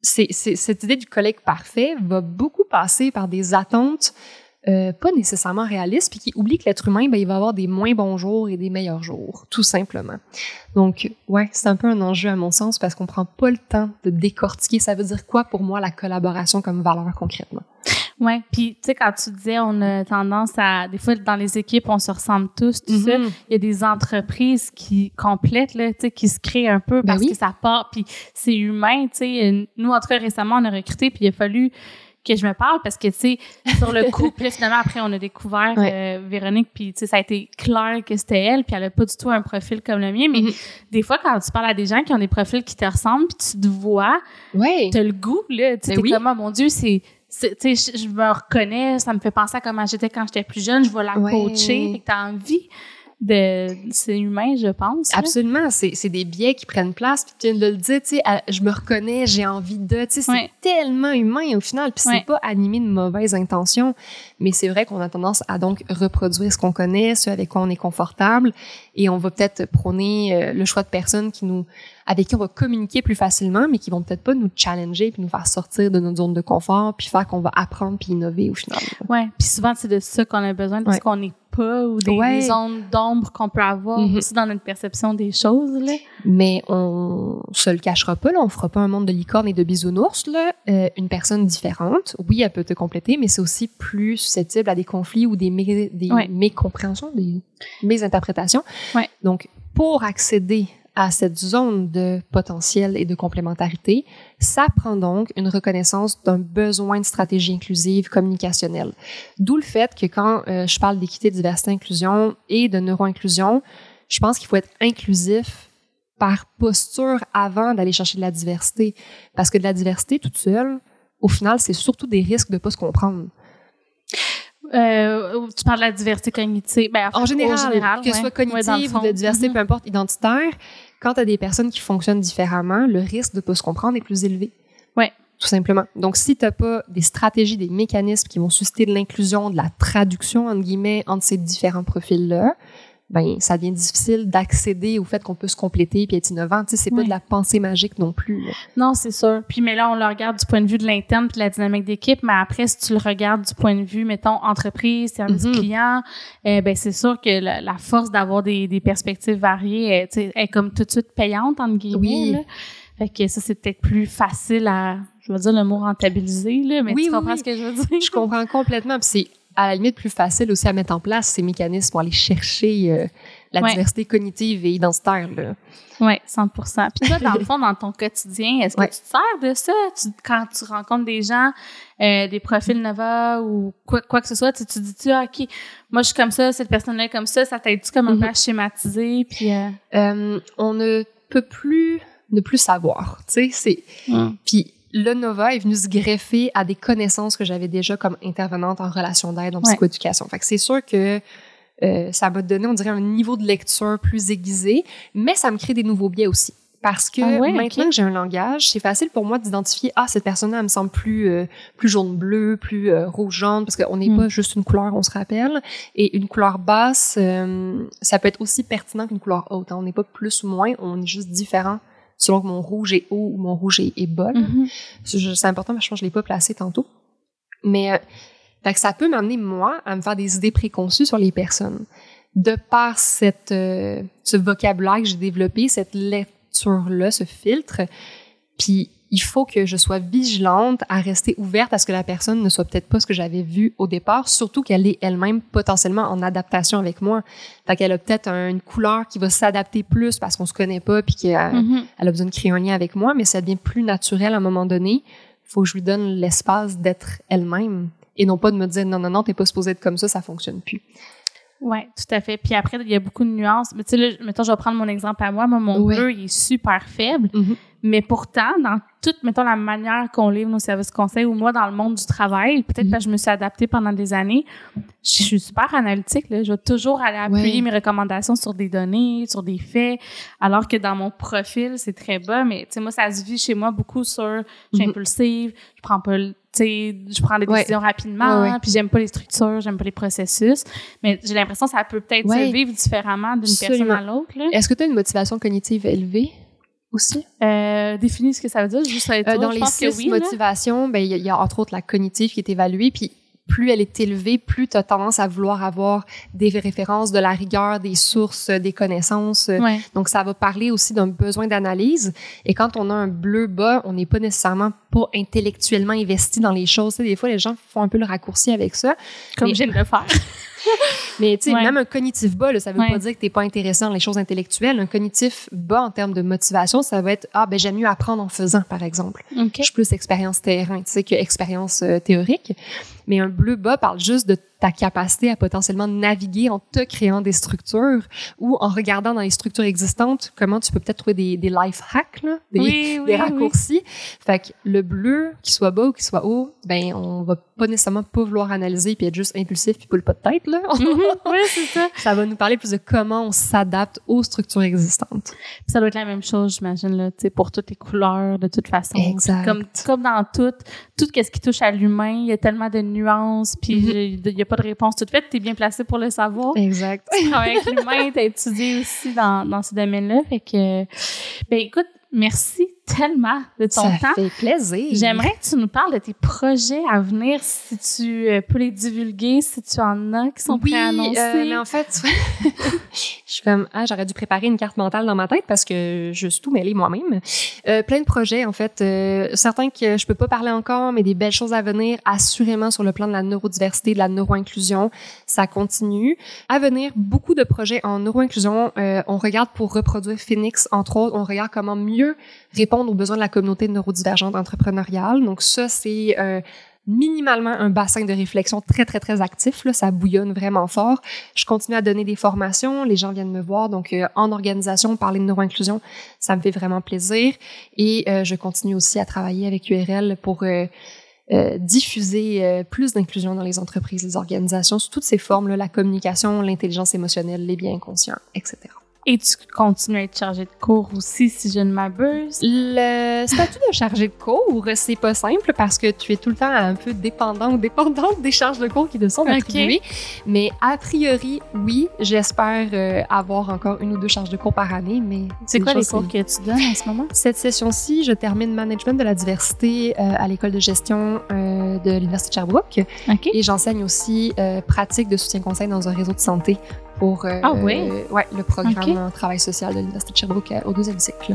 cette idée du collègue parfait va beaucoup passer par des attentes euh, pas nécessairement réalistes, puis qui oublient que l'être humain, ben, il va avoir des moins bons jours et des meilleurs jours, tout simplement. Donc, ouais, c'est un peu un enjeu à mon sens parce qu'on prend pas le temps de décortiquer. Ça veut dire quoi pour moi la collaboration comme valeur concrètement? Ouais, puis tu sais quand tu disais on a tendance à des fois dans les équipes on se ressemble tous tout ça, Mhm. il y a des entreprises qui complètent là, tu sais qui se créent un peu Ben parce oui. que ça part puis c'est humain, tu sais nous en tout cas récemment on a recruté puis il a fallu que je me parle parce que tu sais sur le coup puis là, finalement après on a découvert Ouais. euh, Véronique puis tu sais ça a été clair que c'était elle puis elle a pas du tout un profil comme le mien mais Mhm. des fois quand tu parles à des gens qui ont des profils qui te ressemblent puis tu te vois Ouais. t'as le goût là tu sais Ben oui. comme Ah, mon dieu c'est tu sais je, je me reconnais ça me fait penser à comment j'étais quand j'étais plus jeune je vais la Ouais. coacher fait que t'as envie de c'est humain je pense. Absolument, c'est c'est des biais qui prennent place. Puis tu viens de le dire, tu sais, je me reconnais, j'ai envie de, tu sais, c'est Ouais. tellement humain au final. Puis Ouais. c'est pas animé de mauvaises intentions, mais c'est vrai qu'on a tendance à donc reproduire ce qu'on connaît, ce avec quoi on est confortable, et on va peut-être prôner euh, le choix de personnes qui nous, avec qui on va communiquer plus facilement, mais qui vont peut-être pas nous challenger puis nous faire sortir de notre zone de confort, puis faire qu'on va apprendre puis innover au final. ouais puis souvent c'est de ça qu'on a besoin parce Ouais. qu'on n'est pas ou des, Ouais. zones d'ombre qu'on peut avoir Mhm. aussi dans notre perception des choses là Mais on se le cachera pas, là, on fera pas un monde de licorne et de bisounours. Là. Euh, une personne différente, oui, elle peut te compléter, mais c'est aussi plus susceptible à des conflits ou des, mé- des Ouais. mécompréhensions, des mésinterprétations. Ouais. Donc, pour accéder à cette zone de potentiel et de complémentarité, ça prend donc une reconnaissance d'un besoin de stratégie inclusive communicationnelle. D'où le fait que quand euh, je parle d'équité, diversité, inclusion et de neuro-inclusion, je pense qu'il faut être inclusif par posture avant d'aller chercher de la diversité. Parce que de la diversité toute seule, au final, c'est surtout des risques de pas se comprendre. Euh, tu parles de la diversité cognitive. Ben, en, général, que ce soit cognitive ou de diversité, mm-hmm. peu importe, identitaire, quand tu as des personnes qui fonctionnent différemment, le risque de pas se comprendre est plus élevé. Ouais. Tout simplement. Donc, si tu n'as pas des stratégies, des mécanismes qui vont susciter de l'inclusion, de la traduction, entre guillemets, entre ces différents profils-là, ben ça devient difficile d'accéder au fait qu'on peut se compléter puis être innovant. Tu sais, c'est pas de la pensée magique non plus. Non, c'est sûr. Puis mais là, on le regarde du point de vue de l'interne puis de la dynamique d'équipe, mais après, si tu le regardes du point de vue, mettons, entreprise, service mm client, eh, ben c'est sûr que la, force d'avoir des, des, perspectives variées, est, est comme tout de suite payante entre guillemets. Oui. Là. Fait que ça, c'est peut-être plus facile à, je vais dire le mot rentabiliser, là, mais tu comprends ce que je veux dire? Je comprends complètement. Puis c'est à la limite plus facile aussi à mettre en place ces mécanismes pour aller chercher euh, la diversité cognitive et identitaire. Oui, 100 Puis toi, dans le fond, dans ton quotidien, est-ce que tu te sers de ça? Quand tu rencontres des gens, euh, des profils Nova ou quoi, quoi que ce soit, tu, te dis-tu, ah, OK, moi, je suis comme ça, cette personne-là est comme ça, ça t'aide-tu comme un peu à schématiser? Puis, euh... Euh, on ne peut plus ne plus savoir, tu sais. Puis le Nova est venu se greffer à des connaissances que j'avais déjà comme intervenante en relation d'aide en psychoéducation. Fait que c'est sûr que euh, ça m'a donné, on dirait, un niveau de lecture plus aiguisé, mais ça me crée des nouveaux biais aussi. Parce que ah maintenant que j'ai un langage, c'est facile pour moi d'identifier ah cette personne-là elle me semble plus euh, plus jaune bleu, plus euh, rouge jaune parce qu'on n'est hmm. pas juste une couleur, on se rappelle. Et une couleur basse, ça peut être aussi pertinent qu'une couleur haute. Hein. On n'est pas plus ou moins, on est juste différent selon que mon rouge est haut ou mon rouge est, bas. Mm-hmm. C'est important parce que je ne l'ai pas placé tantôt. Mais euh, ça peut m'amener, moi, à me faire des idées préconçues sur les personnes. De par cette, euh, ce vocabulaire que j'ai développé, cette lecture-là, ce filtre, puis il faut que je sois vigilante à rester ouverte à ce que la personne ne soit peut-être pas ce que j'avais vu au départ, surtout qu'elle est elle-même potentiellement en adaptation avec moi. Fait qu'elle a peut-être une couleur qui va s'adapter plus parce qu'on se connaît pas puis qu'elle mm-hmm. a besoin de créer un lien avec moi, mais ça devient plus naturel à un moment donné. Faut que je lui donne l'espace d'être elle-même et non pas de me dire non non non t'es pas supposé être comme ça, ça fonctionne plus. Oui, tout à fait. Puis après, il y a beaucoup de nuances. Mais tu sais, mettons, je vais prendre mon exemple à moi. Moi, mon bleu, il est super faible. Mm-hmm. Mais pourtant, dans toute, mettons, la manière qu'on livre nos services conseils ou moi, dans le monde du travail, peut-être parce que je me suis adaptée pendant des années, je suis super analytique. Là. Je vais toujours aller appuyer mes recommandations sur des données, sur des faits, alors que dans mon profil, c'est très bas. Mais, tu sais, moi, ça se vit chez moi beaucoup sur je suis mhm. impulsive, je prends pas le tu sais, je prends des décisions rapidement, puis j'aime pas les structures, j'aime pas les processus, mais j'ai l'impression que ça peut peut-être se vivre différemment d'une personne à l'autre. Est-ce que tu as une motivation cognitive élevée? Aussi? Euh, définis ce que ça veut dire, juste euh, Dans les six motivations, ben, il y, a entre autres la cognitive qui est évaluée, puis plus elle est élevée, plus tu as tendance à vouloir avoir des références, de la rigueur, des sources, des connaissances. Donc, ça va parler aussi d'un besoin d'analyse. Et quand on a un bleu bas, on n'est pas nécessairement pas intellectuellement investi dans les choses. des fois, les gens font un peu le raccourci avec ça. Comme j'aime le faire. Mais tu sais, même un cognitif bas, là, ça veut pas dire que t'es pas intéressant dans les choses intellectuelles. Un cognitif bas en termes de motivation, ça va être ah ben j'aime mieux apprendre en faisant, par exemple. Je suis plus expérience terrain, tu sais, que expérience euh, théorique. Mais un bleu bas parle juste de ta capacité à potentiellement naviguer en te créant des structures ou en regardant dans les structures existantes comment tu peux peut-être trouver des, des life hacks, là, des, des raccourcis. Fait que le bleu, qu'il soit bas ou qu'il soit haut, ben on va pas nécessairement pas vouloir analyser puis être juste impulsif puis le pas de tête là. Mhm. oui, c'est ça. Ça va nous parler plus de comment on s'adapte aux structures existantes. ça doit être la même chose, j'imagine là, tu sais pour toutes les couleurs de toute façon. Exact. Comme comme dans tout, tout ce qui touche à l'humain, il y a tellement de nuances puis mhm. il y a pas de réponse toute faite, tu es bien placé pour le savoir. Exact. Tu travailles avec l'humain, tu as étudié aussi dans, dans ce domaine-là. Fait que, ben écoute, merci tellement de ton temps. Ça fait plaisir. J'aimerais que tu nous parles de tes projets à venir, si tu euh, peux les divulguer, si tu en as qui sont prêts à annoncer. Euh, mais en fait, je suis comme, ah, j'aurais dû préparer une carte mentale dans ma tête parce que je suis tout mêlée moi-même. Euh, plein de projets, en fait. Euh, certains que je peux pas parler encore, mais des belles choses à venir, assurément sur le plan de la neurodiversité, de la neuroinclusion. Ça continue. À venir, beaucoup de projets en neuroinclusion. Euh, on regarde pour reproduire Phoenix, entre autres. On regarde comment mieux répondre aux besoins de la communauté neurodivergente entrepreneuriale. Donc ça, c'est euh, minimalement un bassin de réflexion très, très, très actif. Là, ça bouillonne vraiment fort. Je continue à donner des formations. Les gens viennent me voir. Donc, euh, en organisation, parler de neuroinclusion, ça me fait vraiment plaisir. Et euh, je continue aussi à travailler avec URL pour diffuser plus d'inclusion dans les entreprises, les organisations, sous toutes ces formes, là, la communication, l'intelligence émotionnelle, les biens conscients, etc. Et tu continues à être chargé de cours aussi, si je ne m'abuse. Le statut de chargé de cours, c'est pas simple parce que tu es tout le temps un peu dépendant ou dépendante des charges de cours qui te sont attribuées. Mais a priori, oui, j'espère euh, avoir encore une ou deux charges de cours par année. Mais c'est quoi les cours que tu donnes en ce moment? Cette session-ci, je termine management de la diversité euh, à l'école de gestion euh, de l'Université de Sherbrooke. Et j'enseigne aussi pratique de soutien-conseil dans un réseau de santé pour euh, ah, oui? ouais, le programme en travail social de l'Université de Sherbrooke euh, au deuxième cycle.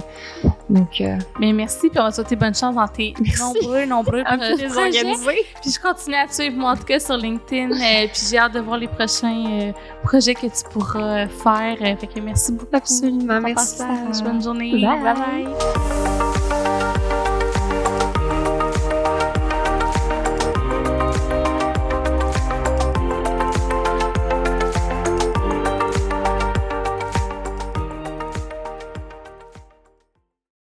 Donc, euh, Mais merci, puis on va souhaiter bonne chance dans tes nombreux, nombreux projets organisés. Puis je continue à te suivre, moi, en tout cas, sur LinkedIn. puis j'ai hâte de voir les prochains projets que tu pourras faire. fait que merci beaucoup. Absolument, merci. Bonne journée. bye. bye.